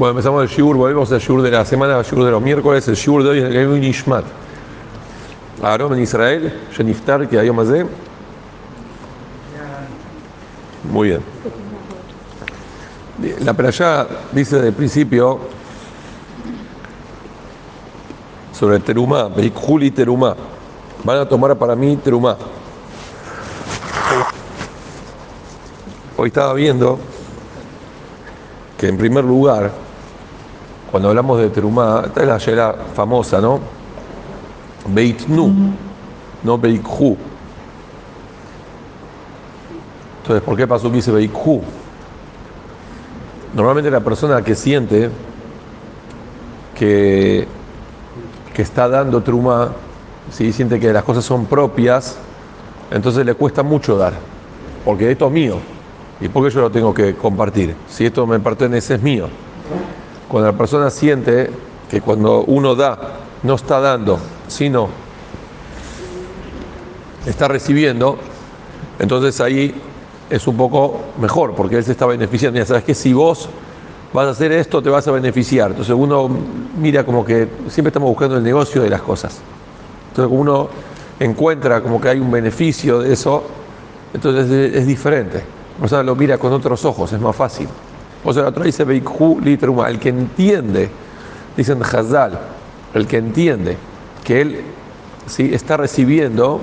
Bueno, empezamos el shiur, volvemos al shiur de la semana, el shiur de los miércoles, el shiur de hoy es el Gailu Nishmat. Aarón en Israel, Jeniftar, que hay más de. Muy bien. La perashá dice desde el principio sobre Terumá, Beikjuli Terumá. Van a tomar para mí Terumá. Hoy estaba viendo que en primer lugar, cuando hablamos de Terumá, esta es la yera famosa, ¿no? Beitnu, no Beikhu. Entonces, ¿por qué pasó que dice Beikhu? Normalmente la persona que siente que, que está dando Terumá, si siente que las cosas son propias, entonces le cuesta mucho dar, porque esto es mío. ¿Y por qué yo lo tengo que compartir? Si esto me pertenece, es mío. Cuando la persona siente que cuando uno da, no está dando, sino está recibiendo, entonces ahí es un poco mejor, porque él se está beneficiando. Ya sabes que si vos vas a hacer esto, te vas a beneficiar. Entonces uno mira como que siempre estamos buscando el negocio de las cosas. Entonces uno encuentra como que hay un beneficio de eso, entonces es diferente. O sea, lo mira con otros ojos, es más fácil. O sea, la otra dice Beikhu Litruma, el que entiende, dicen Hazal, el que entiende que él ¿sí? está recibiendo,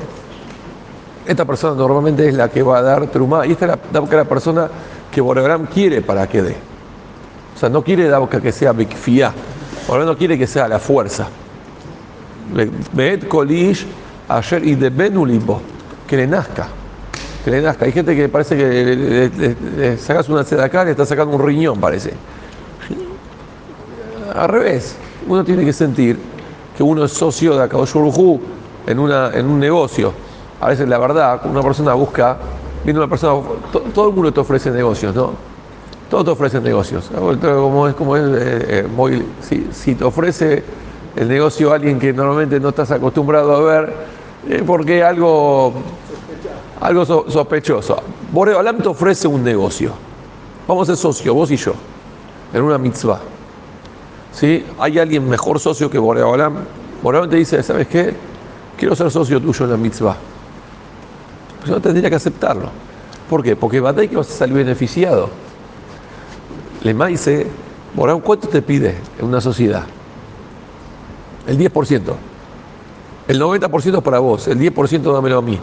esta persona normalmente es la que va a dar Trumá, y esta es la, la persona que Boregram quiere para que dé. O sea, no quiere dar que sea Bikfia, Boregram no quiere que sea la fuerza. Kolish, ayer y de Benulibo, que le nazca que le nazca. Hay gente que parece que le, le, sacas una seda acá, le está sacando un riñón, parece. Al revés, uno tiene que sentir que uno es socio de Akadosh en, en un negocio. A veces la verdad, una persona busca, viene una persona, to, todo el mundo te ofrece negocios, ¿no? Todos te ofrecen negocios. Como es, como es eh, muy, si, si, te ofrece el negocio a alguien que normalmente no estás acostumbrado a ver, eh, porque algo algo sospechoso. Boreolam te ofrece un negocio. Vamos a ser socios, vos y yo, en una mitzvah. ¿Sí? ¿Hay alguien mejor socio que Boreolam? Boreolam te dice, ¿sabes qué? Quiero ser socio tuyo en la mitzvah. Pues no tendría que aceptarlo. ¿Por qué? Porque va que vas a salir beneficiado. Le dice, Boreolam, ¿cuánto te pide en una sociedad? El 10%. El 90% es para vos, el 10% dámelo a mí.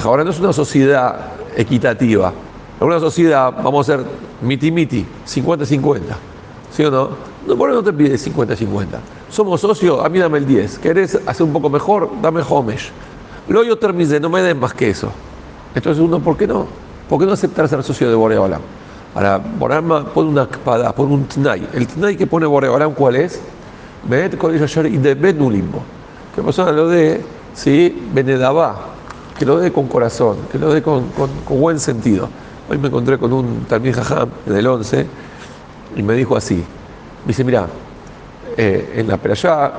Ahora no es una sociedad equitativa. Es una sociedad, vamos a ser miti-miti, 50-50. ¿Sí o no? No, por no te pide 50-50. Somos socios, a mí dame el 10. ¿Querés hacer un poco mejor? Dame homesh. Luego yo terminé, no me den más que eso. Entonces uno, ¿por qué no? ¿Por qué no aceptar ser socio de Boreolam? Ahora, Boreolam pone una espada, pone un tnai. El tnai que pone Boreolam, ¿cuál es? Bet y de Benulimbo. Que persona lo de, sí, Benedabá que lo dé con corazón, que lo dé con, con, buen sentido. Hoy me encontré con un también jajam del 11 y me dijo así, me dice, mira, en la perayá,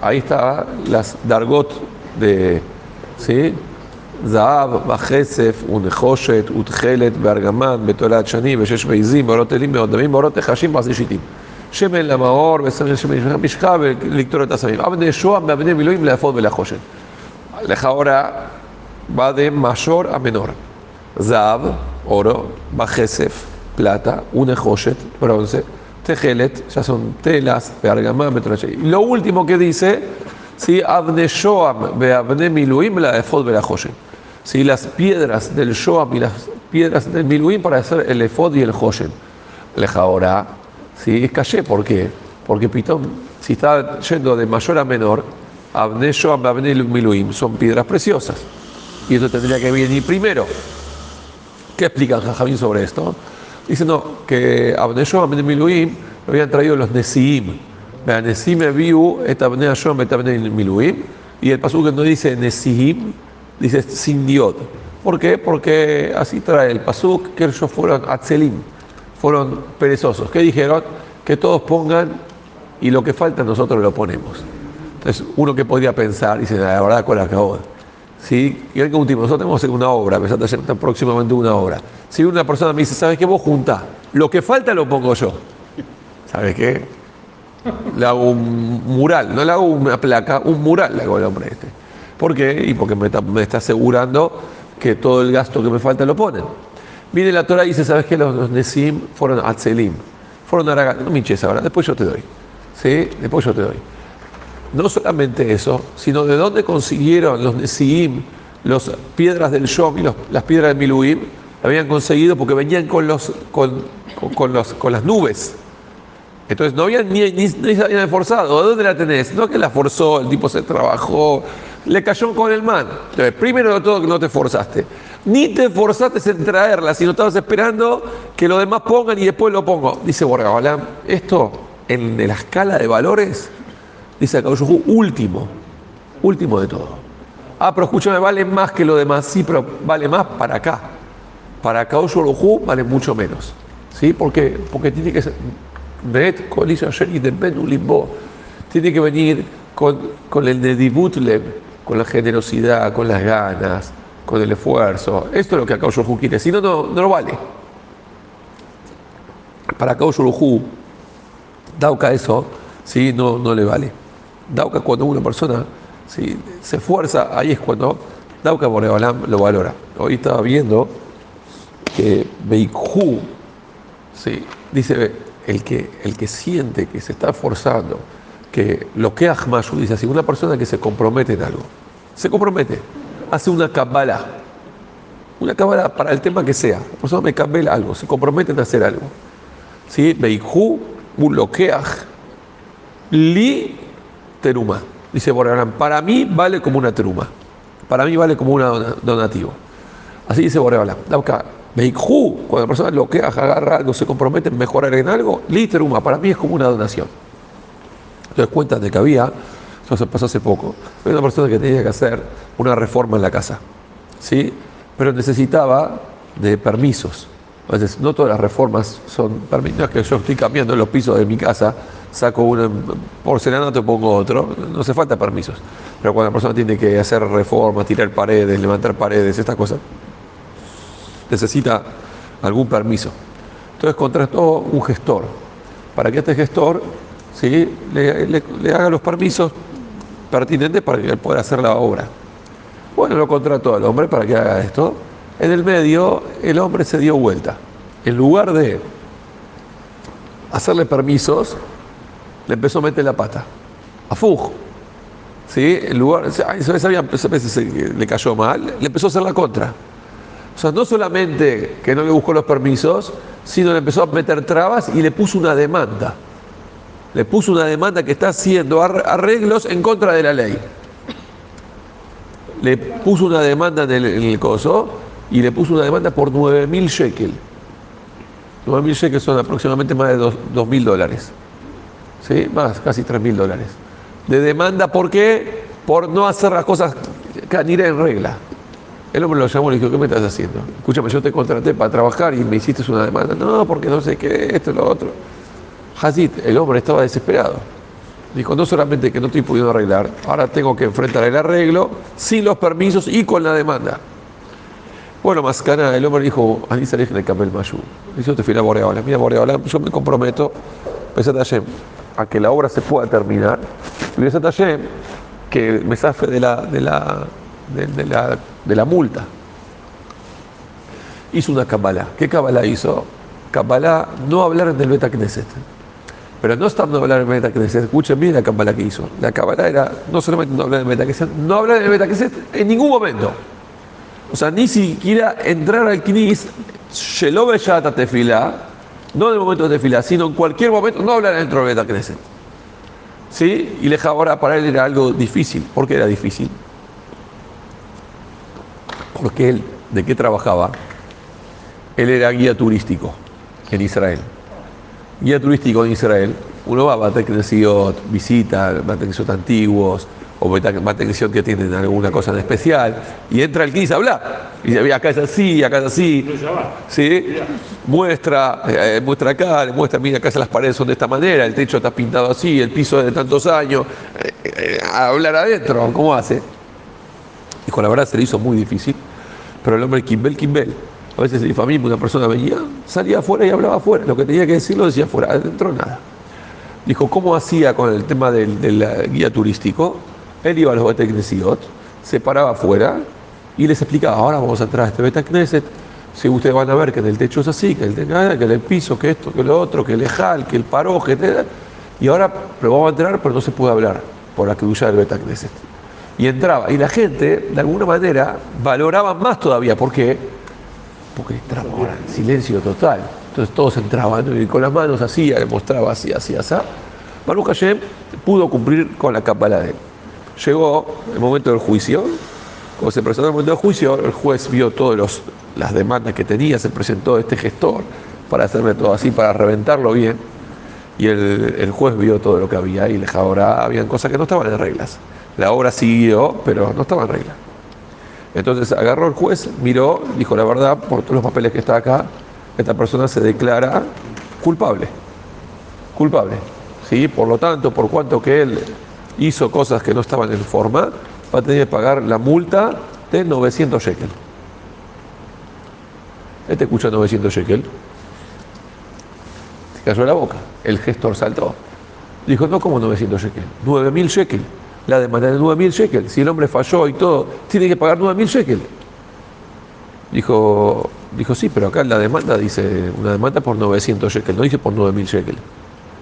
ahí está las dargot de, ¿sí? Zaab, Bajesef, Unehoshet, Utgelet, Bergamán, Betolat Shani, Beshesh Beizim, Borot Elim, Beodamim, Borot Ejashim, Basishitim. Shemen Lamaor, Besar Shemen Mishkabe, Lictor Tasamim. Abne Shoam, Abne Miloim, Leafot, Belahoshet. Aleja ahora va de mayor a menor. Zab, oro, bajesef plata, unejoshet, bronce, tejelet, ya son telas, bergamá. Y lo último que dice, si abne shoam, beabne miluim, la efod verajoshet. Si las piedras del shoam y las piedras del miluim para hacer el efod y el joshet. Aleja ahora, si ¿sí? callé, ¿por qué? Porque Pitón, si está yendo de mayor a menor, Abne Shoam, Abne Miluim, son piedras preciosas. Y eso tendría que venir primero. ¿Qué explican Jajamín sobre esto? Dicen no, que Abne Shoam, Abne Miluim lo habían traído los Nesiim. Nesim viu et Shoam, et Abne Miluim. Y el pasuk no dice Nesiim, dice sin diod. ¿Por qué? Porque así trae el pasuk que ellos fueron Atzelim, fueron perezosos. ¿Qué dijeron? Que todos pongan y lo que falta nosotros lo ponemos. Entonces, uno que podría pensar, dice, la verdad, con la acabó. ¿Sí? Y el último, nosotros tenemos una obra, pensando hacer próximamente una obra. Si una persona me dice, ¿sabes qué? Vos junta, lo que falta lo pongo yo. ¿sabes qué? Le hago un mural, no le hago una placa, un mural le hago al hombre este. ¿Por qué? Y porque me está, me está asegurando que todo el gasto que me falta lo ponen. Viene la Torah y dice, ¿sabes qué? Los, los Nesim fueron a fueron a Aragán. No me hinches ahora, después yo te doy. ¿Sí? Después yo te doy. No solamente eso, sino de dónde consiguieron los Nesim las piedras del Shom y las piedras del Miluim, habían conseguido porque venían con, los, con, con- los, con las nubes. Entonces no habían ni, ni, ni se habían esforzado. ¿De dónde la tenés? No que la forzó, el tipo se trabajó, le cayó con el man. Entonces, primero de todo que no te forzaste. Ni te esforzaste en traerla, sino estabas esperando que los demás pongan y después lo pongo. Dice Borga Balaam, esto en la escala de valores, dice acá último, último de todo. Ah, pero escúchame, vale más que lo demás. Sí, pero vale más para acá. Para Kaush Hu vale mucho menos. ¿Sí? ¿Por qué? Porque tiene que ser. Tiene que venir con, con el Nedibut Lev, con la generosidad, con las ganas, con el esfuerzo. Esto es lo que Kaush Hu quiere. Si no, no, no lo vale. Para Kaush Hu, Dauka eso, ¿sí? no, no le vale. Dauka cuando una persona ¿sí? se esfuerza, ahí es cuando Dauka Boreolam lo valora. Hoy estaba viendo que Beikhu, ¿sí? dice el que, el que siente que se está esforzando, que lo que Ahmashu dice así, una persona que se compromete en algo, se compromete, hace una kabbalah, una kabbalah para el tema que sea, la persona me cambia algo, se compromete en hacer algo. ¿Sí? Beikhu, un lokeach, li teruma. Dice Boreolam, para mí vale como una teruma. Para mí vale como un donativo. Así dice Boreolam. Cuando la persona lo que agarra algo, se compromete en mejorar en algo, li teruma. Para mí es como una donación. Entonces cuentan de que había, eso se pasó hace poco, había una persona que tenía que hacer una reforma en la casa. ¿Sí? Pero necesitaba de permisos. Entonces, no todas las reformas son permisos. No es que yo estoy cambiando los pisos de mi casa, saco uno en porcelanato, pongo otro. No hace falta permisos. Pero cuando la persona tiene que hacer reformas, tirar paredes, levantar paredes, estas cosas, necesita algún permiso. Entonces contrató un gestor para que este gestor ¿sí? le, le- le haga los permisos pertinentes para que él pueda hacer la obra. Bueno, lo contrató al hombre para que haga esto. En el medio, el hombre se dio vuelta. En lugar de hacerle permisos, le empezó a meter la pata. A Fuj. ¿Sí? En lugar, vez se- le cayó mal, le empezó a hacer la contra. O sea, no solamente que no le buscó los permisos, sino le empezó a meter trabas y le puso una demanda. Le puso una demanda que está haciendo ar- arreglos en contra de la ley. Le puso una demanda en el, el coso y le puso una demanda por 9.000 shekel. 9.000 shekels son aproximadamente más de 2.000 dólares. ¿Sí? Más, casi 3.000 dólares. De demanda, ¿por qué? Por no hacer las cosas canira en regla. El hombre lo llamó y le dijo, ¿qué me estás haciendo? Escúchame, yo te contraté para trabajar y me hiciste una demanda. No, porque no sé qué, esto lo otro. Hazid, el hombre estaba desesperado. Dijo, no solamente que no estoy pudiendo arreglar, ahora tengo que enfrentar el arreglo sin los permisos y con la demanda. Bueno, Mascana, el hombre dijo, Anisa le el Camel Mayu. Dice, te fui a Boreola. Mira, Boreola, yo me comprometo, Besat Hashem, a que la obra se pueda terminar. Y Besat Hashem, que me zafe de la, de la, de, de la, de la multa. Hizo una Kabbalah. ¿Qué Kabbalah hizo? Kabbalah, no hablar en el Beta Knesset. Pero no estando hablar en el Beta Knesset, escuchen bien la Kabbalah que hizo. La Kabbalah era no solamente no hablar en el Beta Knesset, no hablar en el Beta Knesset en ningún momento. O sea, ni siquiera entrar al Knis, Shelobe Shata Tefilá, no en el momento de Tefilá, sino en cualquier momento, no hablar dentro del Beta Knesset. ¿Sí? Y Leja ahora para él era algo difícil. ¿Por qué era difícil? Porque él, ¿de qué trabajaba? Él era guía turístico en Israel. Guía turístico en Israel, uno va a Bateknesiot, visita Bateknesiot antiguos, o Bateknesiot que tienen alguna cosa en especial, y entra el 15 a hablar. Y acá es así, acá es así. ¿Sí? Muestra, eh, muestra acá, le muestra, mira, acá las paredes son de esta manera, el techo está pintado así, el piso es de tantos años. Eh, eh, hablar adentro, ¿cómo hace? Dijo, la verdad se le hizo muy difícil, pero el hombre Kimbel, Kimbel. A veces mi familia, una persona venía, salía afuera y hablaba afuera. Lo que tenía que decir lo decía afuera, adentro nada. dijo, ¿cómo hacía con el tema del guía turístico? Él iba a los Beteknesiot, se paraba afuera y les explicaba, ahora vamos a entrar a este Betekneset, si ustedes van a ver que en el techo es así, que el, que el piso, que esto, que lo otro, que el ejal, que el paroje, etc. Y ahora vamos a entrar, pero no se puede hablar por la duya del Betakneset. Y entraba. Y la gente, de alguna manera, valoraba más todavía. ¿Por qué? Porque entraba ahora en silencio total. Entonces todos entraban y con las manos así, mostraba así, así, así. Baruch Hashem pudo cumplir con la cápala de él. Llegó el momento del juicio. Cuando se presentó el momento del juicio, el juez vio todas las demandas que tenía, se presentó este gestor para hacerme todo así, para reventarlo bien. Y el, juez vio todo lo que había y les ahora habían cosas que no estaban en reglas. La obra siguió, pero no estaba en regla. Entonces agarró el juez, miró, dijo la verdad, por todos los papeles que está acá, esta persona se declara culpable. Culpable. ¿Sí? Por lo tanto, por cuanto que él hizo cosas que no estaban en forma, va a tener que pagar la multa de 900 shekel. Este escucha 900 shekel. Se cayó la boca. El gestor saltó. Dijo, no como 900 shekel, 9000 shekel. La demanda de 9000 shekel. Si el hombre falló y todo, tiene que pagar 9000 shekel. Dijo, dijo, sí, pero acá la demanda dice una demanda por 900 shekel, no dice por 9000 shekel.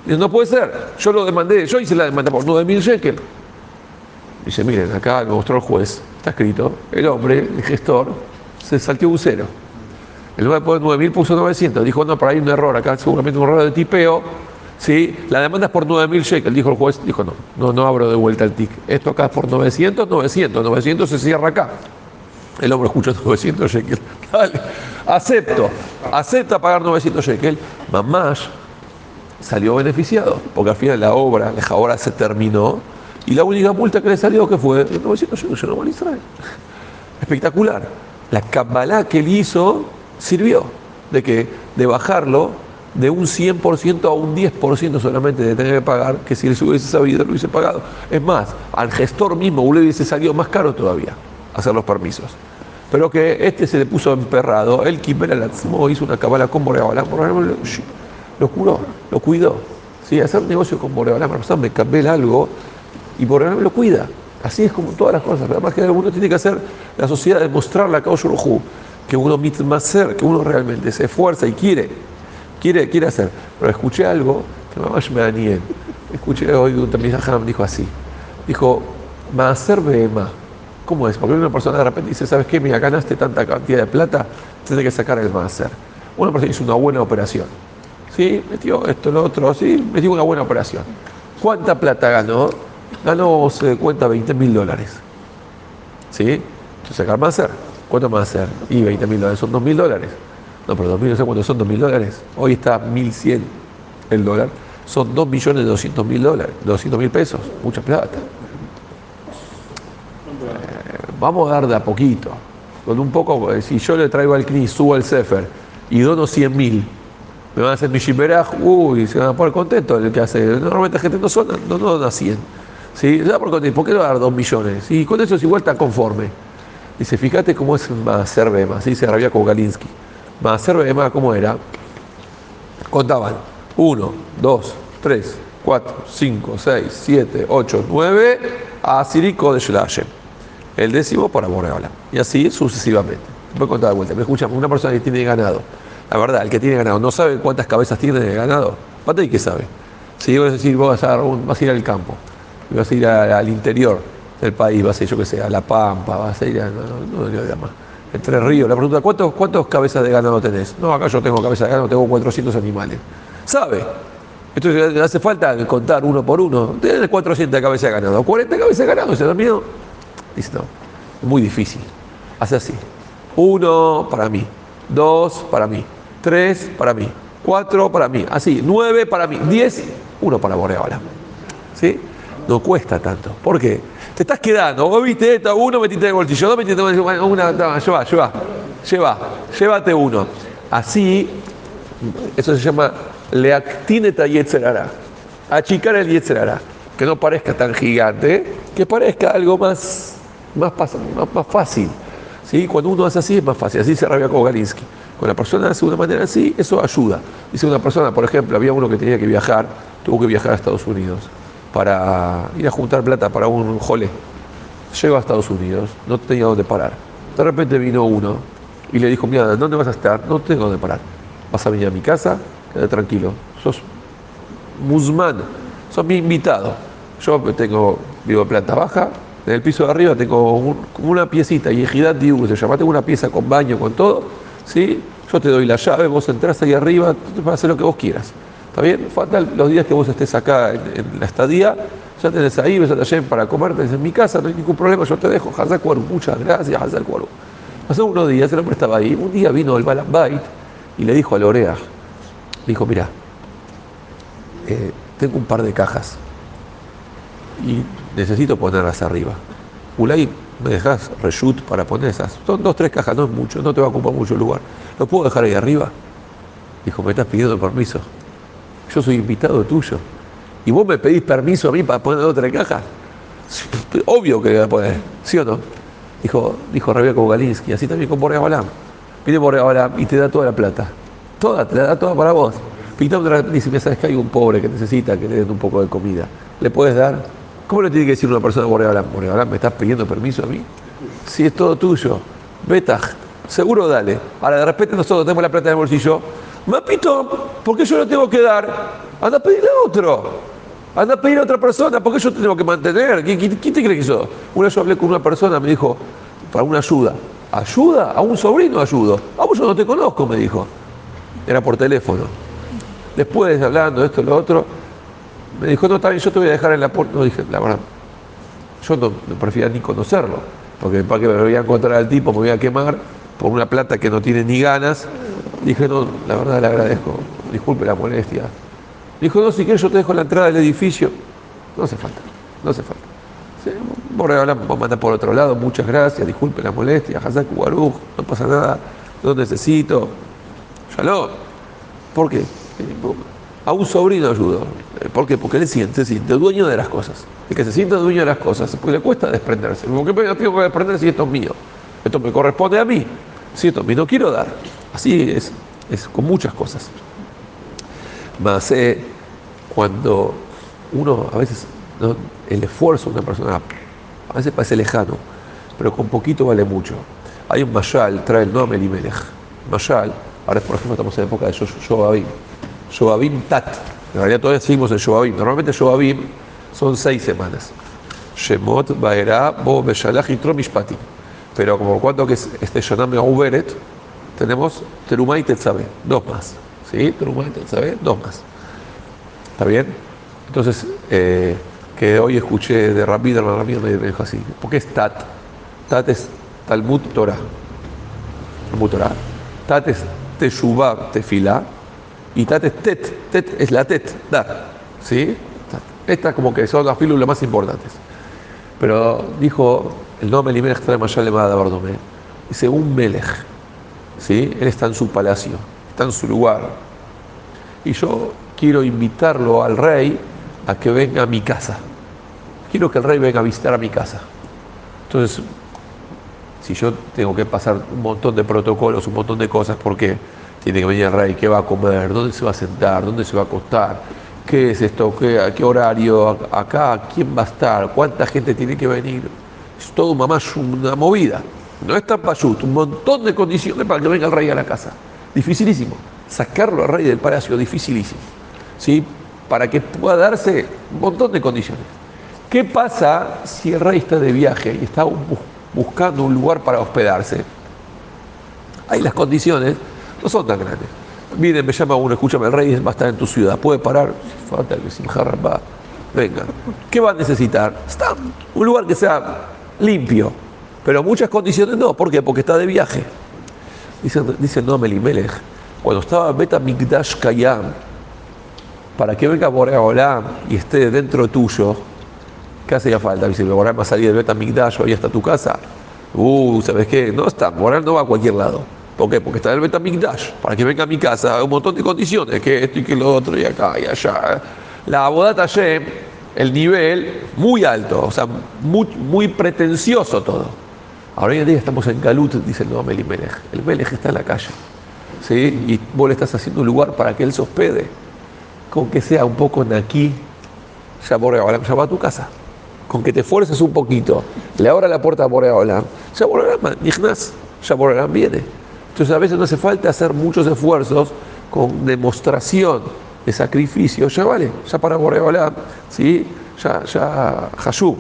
Dice, no puede ser, yo lo demandé, yo hice la demanda por 9000 shekel. Dice, miren, acá me mostró el juez, está escrito, el hombre, el gestor, se salteó un cero. El 9.9000 puso 900, dijo, no, pero hay un error acá, seguramente un error de tipeo. ¿sí? La demanda es por 9.000 shekels, dijo el juez, dijo, no, no, no abro de vuelta el TIC. Esto acá es por 900, 900, 900 se cierra acá. El hombre escucha 900 shekels. Dale, acepto, acepta pagar 900 shekels. Mamás salió beneficiado, porque al final la obra, la obra se terminó y la única multa que le salió que fue 900 shekels, no a Israel. Espectacular. La Kabbalah que él hizo sirvió de que de bajarlo de un 100% a un 10% solamente de tener que pagar, que si él se hubiese sabido lo hubiese pagado. Es más, al gestor mismo le hubiese salido más caro todavía hacer los permisos. Pero que este se le puso emperrado, el Kimbel Alatzmo hizo una cabala con Boreolam, lo curó, lo cuidó. ¿Sí? Hacer negocio con Boreolam, me cambié algo y Boreolam lo cuida. Así es como todas las cosas. Además que uno tiene que hacer la sociedad demostrarle a Kaushur que uno más ser, que uno realmente se esfuerza y quiere, quiere, quiere hacer. Pero escuché algo que mamá me dañé. Escuché hoy un me dijo así. Dijo, Maaser más ¿Cómo es? Porque una persona de repente dice, ¿sabes qué? Mira, ganaste tanta cantidad de plata, tienes que sacar el Maaser. Una persona hizo una buena operación. ¿Sí? Metió esto, lo otro, sí, metió una buena operación. ¿Cuánta plata ganó? Ganó, se cuenta, 20 mil dólares. ¿Sí? Entonces, sacar Maaser. ¿Cuánto va a ser? Y 20 mil dólares, son 2 mil dólares. No, pero 2 mil, no sé cuánto son 2 mil dólares. Hoy está 1.100 el dólar. Son 2 millones de 200 mil dólares, 200 mil pesos, mucha plata. Eh, vamos a dar de a poquito. Con un poco, eh, si yo le traigo al CNI, subo al Sefer y dono 100 mil, me van a hacer mi shiberaj, uy, se van a poner contentos el que hace. Normalmente la gente no, son, no, no dona 100. ¿Sí? Se por contento. ¿Por qué no dar 2 millones? Y con eso es igual está conforme. Dice, fíjate cómo es Maaser Bema, así dice Rabia Galinsky. Maaser Bema, ¿cómo era? Contaban 1, 2, 3, 4, 5, 6, 7, 8, 9, a Sirico de Shlashem. El décimo para Boreola. Y así sucesivamente. Voy a contar de vuelta. Me escuchan, una persona que tiene ganado. La verdad, el que tiene ganado no sabe cuántas cabezas tiene de ganado. Pate y que sabe. Si vas a decir, vas a, vas a ir al campo, vas a ir al interior, del país, va a ser yo que sé, a La Pampa, va a ser no, no, no, más. Entre Ríos, la pregunta, ¿cuántos, ¿cuántos cabezas de ganado tenés? No, acá yo tengo cabezas de ganado, tengo 400 animales. ¿Sabe? Entonces hace falta contar uno por uno. Tienes 400 cabezas de ganado, 40 cabezas de ganado, ¿se da miedo? Dice, no, muy difícil. Hace así. Uno para mí, dos para mí, tres para mí, cuatro para mí, así, nueve para mí, diez, uno para Boreola. ¿Sí? No cuesta tanto. ¿Por qué? te estás quedando. Vos viste esto, uno metiste en el bolsillo, dos metiste en el bolsillo, una, no, lleva, lleva, lleva, llévate uno. Así, eso se llama leactineta yetzerara. Achicar el yetzerara. Que no parezca tan gigante, que parezca algo más, más, más, fácil. ¿Sí? Cuando uno hace así es más fácil. Así se rabia Galinsky. Cuando la persona de una manera así, eso ayuda. Dice una persona, por ejemplo, había uno que tenía que viajar, tuvo que viajar a Estados Unidos para ir a juntar plata para un jole. Llegó a Estados Unidos, no tenía dónde parar. De repente vino uno y le dijo, mira, ¿dónde vas a estar? No tengo dónde parar. Vas a venir a mi casa, quédate tranquilo. Sos musman, sos mi invitado. Yo tengo, vivo en planta baja, en el piso de arriba tengo una piecita, y Ejidad Diu se llama, tengo una pieza con baño, con todo, ¿sí? Yo te doy la llave, vos entras ahí arriba, tú vas a hacer lo que vos quieras. ¿Está bien? Falta los días que vos estés acá en, la estadía, ya tenés ahí, ves a para comer, tenés en mi casa, no hay ningún problema, yo te dejo, Hazak muchas gracias, Cuaru. Hace unos días, el hombre estaba ahí, un día vino el Balambait y le dijo a Lorea, dijo, mira, eh, tengo un par de cajas y necesito ponerlas arriba. Ulay, ¿me dejas reshoot para poner esas? Son dos, tres cajas, no es mucho, no te va a ocupar mucho lugar. ¿Lo puedo dejar ahí arriba? Dijo, me estás pidiendo permiso. Yo soy invitado tuyo. ¿Y vos me pedís permiso a mí para poner otra caja? Obvio que voy a poner, ¿sí o no? Dijo, dijo Rebeca Galinsky, así también con Borja Balam. Viene Borja Balam y te da toda la plata. Toda, te la da toda para vos. Pintando dice, me sabes que hay un pobre que necesita que le den un poco de comida. ¿Le puedes dar? ¿Cómo le tiene que decir una persona a Borja Balam? ¿me estás pidiendo permiso a mí? Si es todo tuyo. Betaj, seguro dale. Ahora de repente nosotros tenemos la plata en bolsillo. Mapito, ¿por qué yo lo tengo que dar? Anda a pedirle a otro. Anda a pedir a otra persona, ¿por qué yo te tengo que mantener? ¿Quién, te cree que yo? Una vez yo hablé con una persona, me dijo, para una ayuda. ¿Ayuda? ¿A un sobrino ayudo? A vos yo no te conozco, me dijo. Era por teléfono. Después, hablando de esto y lo otro, me dijo, no, está bien, yo te voy a dejar en la puerta. No, dije, la verdad, yo no, prefería ni conocerlo, porque para que me voy a encontrar al tipo, me voy a quemar por una plata que no tiene ni ganas. Dije, no, la verdad le agradezco, disculpe la molestia. Dijo, no, si quieres yo te dejo la entrada del edificio. No hace falta, no hace falta. Sí, vos mandar por otro lado, muchas gracias, disculpe la molestia, Hazak Baruch, no pasa nada, no necesito. Shalom. ¿Por qué? A un sobrino ayudo. ¿Por qué? Porque él siente, siente dueño de las cosas. El que se siente dueño de las cosas, porque le cuesta desprenderse. ¿Por qué me tengo que desprender si esto es mío? Esto me corresponde a mí. Si esto no quiero dar. Así es, es con muchas cosas. Más eh, cuando uno, a veces, el esfuerzo de una persona, a veces parece lejano, pero con poquito vale mucho. Hay un Mayal, trae el nombre Elimelech. Mayal, ahora por ejemplo estamos en época de Shobabim. Shobabim Tat. En realidad todavía seguimos en Shobabim. Normalmente Shobabim son seis semanas. Shemot, Baera, Bo, Beshalach y Tromishpati. Pero como cuando que es este Shaname Uberet, tenemos Terumay y Tetzabe, dos más. ¿Sí? Terumay y Tetzabe, dos más. ¿Está bien? Entonces, eh, que hoy escuché de la Rabbi me dijo así. ¿Por qué es Tat? Tat es Talmud Torah. Talmud Torah. Tat es Teshuvah Tefilá y tat es tet, tet es la tet, dar. ¿Sí? Estas como que son las fílulas más importantes. Pero dijo el nombre Limelech trae Mayal le Bardomé. Dice un Melech. ¿Sí? Él está en su palacio, está en su lugar. Y yo quiero invitarlo al rey a que venga a mi casa. Quiero que el rey venga a visitar a mi casa. Entonces, si yo tengo que pasar un montón de protocolos, un montón de cosas, ¿por qué? Tiene que venir el rey, qué va a comer, dónde se va a sentar, dónde se va a acostar, qué es esto, qué, qué horario, acá, quién va a estar, cuánta gente tiene que venir. Es todo mamás una movida. No es tan payut, un montón de condiciones para que venga el rey a la casa. Dificilísimo. Sacarlo al rey del palacio, dificilísimo. ¿Sí? Para que pueda darse un montón de condiciones. ¿Qué pasa si el rey está de viaje y está buscando un lugar para hospedarse? Hay las condiciones no son tan grandes. Miren, me llama uno, escúchame, el rey va a estar en tu ciudad, puede parar, falta que sin va, venga. ¿Qué va a necesitar? Está un lugar que sea limpio, pero muchas condiciones no. ¿Por qué? Porque está de viaje. Dice, dice no Melimelech, cuando estaba Beta Migdash Kayam, para que venga Boreolam y esté dentro tuyo, ¿qué hacía falta? Dice, Boreolam va a salir del Beta Migdash, ahí está tu casa. Uh, ¿sabes qué? No está, Boreolam no va a cualquier lado. ¿Por qué? Porque está el Betamigdash, para que venga a mi casa, un montón de condiciones, que esto y que lo otro, y acá y allá. La Abodat Hashem, el nivel muy alto, o sea, muy, pretencioso todo. Ahora hoy en día estamos en Galut, dice el nombre Melech. El Melech está en la calle, ¿sí? Y vos le estás haciendo un lugar para que él se hospede. con que sea un poco naquí, ya Boreolam ya va a tu casa. Con que te esfuerces un poquito, le abra la puerta a Boreolam, ya Boreolam, ya Boreolam viene. Entonces a veces no hace falta hacer muchos esfuerzos con demostración de sacrificio, ya vale, ya para Boreolam, ¿sí? ya, ya, Hashub.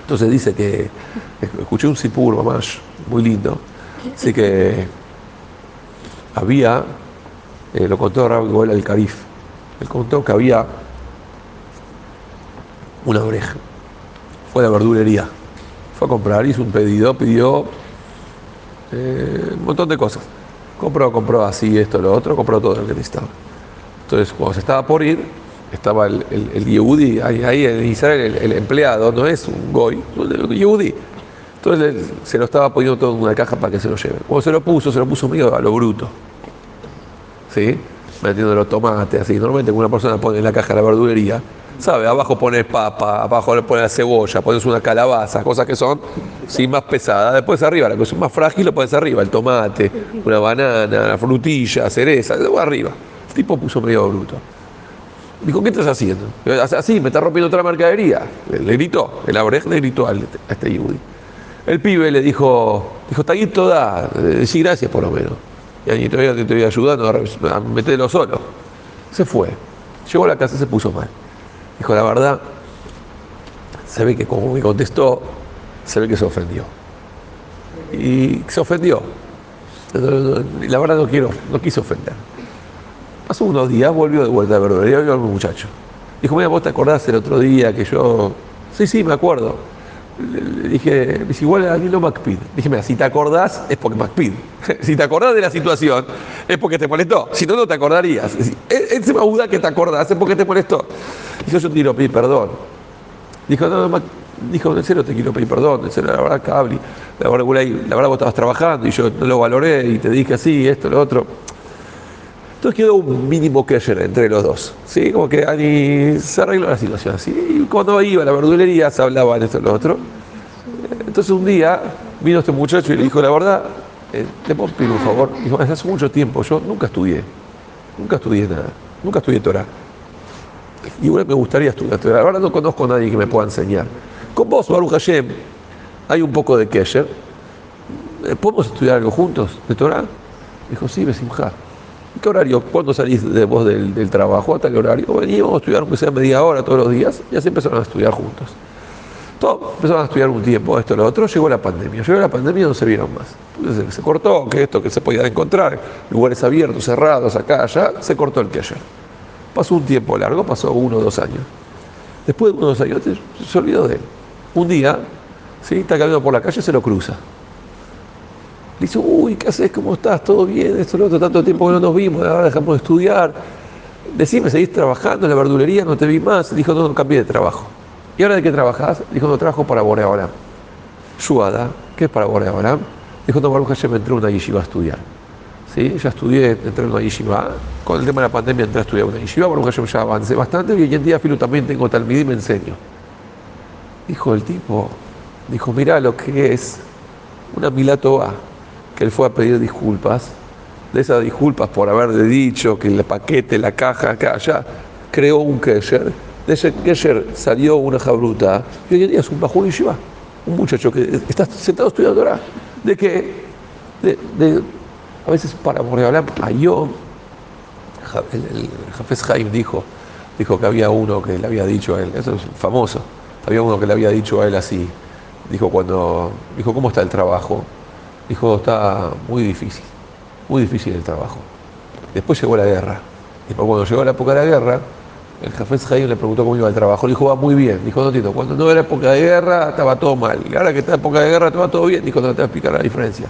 Entonces dice que, escuché un sipur, mamás, muy lindo, así que había, eh, lo contó Rabbi Goel al Carif, él contó que había una oreja, fue a la verdulería, fue a comprar, hizo un pedido, pidió eh, un montón de cosas. Compró, compró así, esto, lo otro, compró todo lo que necesitaba. Entonces, cuando se estaba por ir, estaba el, el, Yehudi, ahí, en Israel el, empleado, no es un goy, un Yehudi. Entonces se lo estaba poniendo todo en una caja para que se lo lleve. Cuando se lo puso, se lo puso medio a lo bruto. ¿Sí? Metiendo los tomates, así. Normalmente una persona pone en la caja la verdulería, ¿sabe? Abajo pone papa, abajo le pone la cebolla, pones una calabaza, cosas que son sí, más pesadas. Después arriba, la cosa más frágil lo pones arriba, el tomate, una banana, la frutilla, cereza, arriba. El tipo puso medio bruto. Dijo, ¿qué estás haciendo? Así, me está rompiendo otra mercadería. Le gritó, el abrej le gritó a este yudi. El pibe le dijo, dijo, ahí toda, decí gracias por lo menos. Y todavía te estoy ayudando a meterlo solo. Se fue. Llegó a la casa y se puso mal. Dijo, la verdad, se ve que como me contestó, se ve que se ofendió. Y se ofendió. La verdad no quiero, no quiso ofender. Pasó unos días, volvió de vuelta a verdulería, vio a un muchacho. Dijo, mira, vos te acordás el otro día que yo... Sí, sí, me acuerdo. Le dije, es igual a Nilo McPid. Dije, mira, si te acordás es porque McPid. si te acordás de la situación es porque te molestó. Si no, no te acordarías. Él se me duda que te acordás es porque te molestó. Dijo, yo te quiero pedir perdón. Dijo, no, no, dijo, en serio te quiero pedir perdón, en serio, la verdad, Cabri, la verdad, la verdad vos estabas trabajando y yo no lo valoré y te dije así, esto, lo otro. Entonces quedó un mínimo ayer entre los dos, ¿sí? Como que Ani se arregló la situación. Y cuando iba a la verdulería se hablaba de esto y lo otro. Entonces un día vino este muchacho y le dijo, la verdad, eh, te puedo pedir un favor. Hace mucho tiempo, yo nunca estudié, nunca estudié nada, nunca estudié Torah. Y me gustaría estudiar Torah. Ahora no conozco a nadie que me pueda enseñar. Con vos, Baruch Hashem, hay un poco de Kesher. Eh, ¿Podemos estudiar algo juntos de Torah? Dijo, sí, Besimja. ¿Qué horario? ¿Cuándo salís de vos del, trabajo? ¿Hasta qué horario? Veníamos a estudiar, aunque sea media hora todos los días, y así empezaron a estudiar juntos. Todos empezaron a estudiar un tiempo, esto, lo otro, llegó la pandemia. Llegó la pandemia y no se vieron más. Se cortó, que esto que se podía encontrar, lugares abiertos, cerrados, acá, allá, se cortó el que ayer. Pasó un tiempo largo, pasó uno o dos años. Después de uno o dos años, se olvidó de él. Un día, ¿sí? está caminando por la calle, se lo cruza. Le dice, uy, ¿qué haces? ¿Cómo estás? ¿Todo bien? Esto, lo otro, tanto tiempo que no nos vimos, ahora dejamos de estudiar. Decime, ¿seguís trabajando en la verdulería? No te vi más. Dijo, no, no cambié de trabajo. ¿Y ahora de qué trabajás? Dijo, no, trabajo para Boreolam. Shuada, ¿qué es para Boreolam? Dijo, no, Baruch me entré a una yeshiva a estudiar. ¿Sí? Ya estudié, entré en una yeshiva. Con el tema de la pandemia entré a estudiar una yeshiva. Baruch Hashem ya avancé bastante y hoy en día, filo, también tengo talmidí y me enseño. Dijo el tipo, dijo, mira lo que es una milatoa que él fue a pedir disculpas, de esas disculpas por haberle dicho que el paquete, la caja, acá, allá, creó un kesher, de ese kesher salió una jabruta, y hoy en día es un bajón y un muchacho que está sentado estudiando ahora, de que, de, a veces para hablar a yo, el, el Jafes Jaim dijo, dijo que había uno que le había dicho a él, eso es famoso, había uno que le había dicho a él así, dijo cuando, dijo, ¿cómo está el trabajo? Dijo, está muy difícil, muy difícil el trabajo. Después llegó la guerra. Y cuando llegó la época de la guerra, el jefe Jaime le preguntó cómo iba el trabajo. Le dijo, va muy bien. Dijo, no, Tito, cuando no era época de guerra, estaba todo mal. Y ahora que está época de guerra, estaba todo bien. Dijo, no te voy a explicar la diferencia.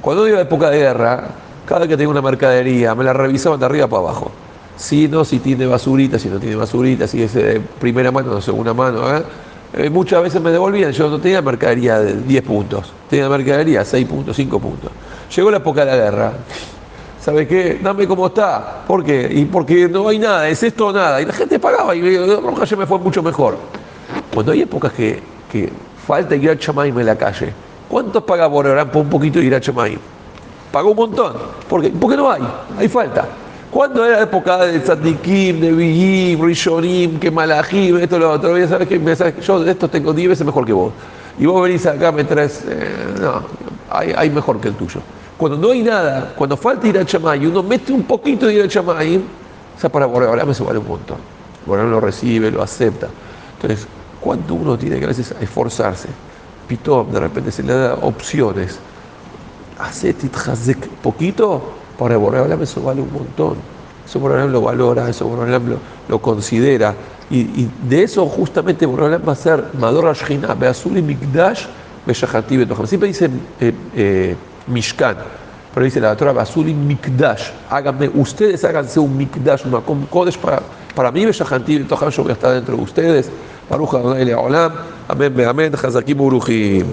Cuando no iba época de guerra, cada vez que tenía una mercadería, me la revisaban de arriba para abajo. Si no, si tiene basurita, si no tiene basurita, si es de primera mano de segunda mano. ¿eh? Eh, muchas veces me devolvían, yo no tenía mercadería de 10 puntos, tenía mercadería 6 puntos, 5 puntos. Llegó la época de la guerra. ¿Sabe qué? Dame cómo está. ¿Por qué? Y porque no hay nada, es esto o nada. Y la gente pagaba y Roja ya me fue mucho mejor. Cuando hay épocas que, que falta ir a Chamaim en la calle, ¿cuántos paga por un poquito ir a Chamaim? Pagó un montón. ¿Por qué? Porque no hay, hay falta. Cuando era la época de Tzadikim, de Vijim, Rishonim, que Malachim, esto, lo otro, ya sabes que yo de esto tengo 10 veces mejor que vos. Y vos venís acá, me traes, eh, no, hay, hay, mejor que el tuyo. Cuando no hay nada, cuando falta ir a Chamay, uno mete un poquito de ir a Chamay, o sea, para Boreolam eso vale un montón. Boreolam lo recibe, lo acepta. Entonces, ¿cuánto uno tiene que a veces esforzarse? Pitón, de repente se le da opciones. Hace hazek poquito, para Boreolam eso vale un montón. Eso Boreolam lo valora, eso Boreolam lo, lo considera. Y, y, de eso justamente Boreolam va a ser Mador Ashkina, Beazuli Mikdash, Beshachati Betoham. Siempre dice eh, eh, Mishkan, pero dice la Torah Beazuli Mikdash. Háganme, ustedes háganse un Mikdash, un Makom Kodesh para, para mí, Beshachati Betoham, yo voy a estar dentro de ustedes. Baruch Adonai Le'olam. Amén, amén. Chazakim Uruchim.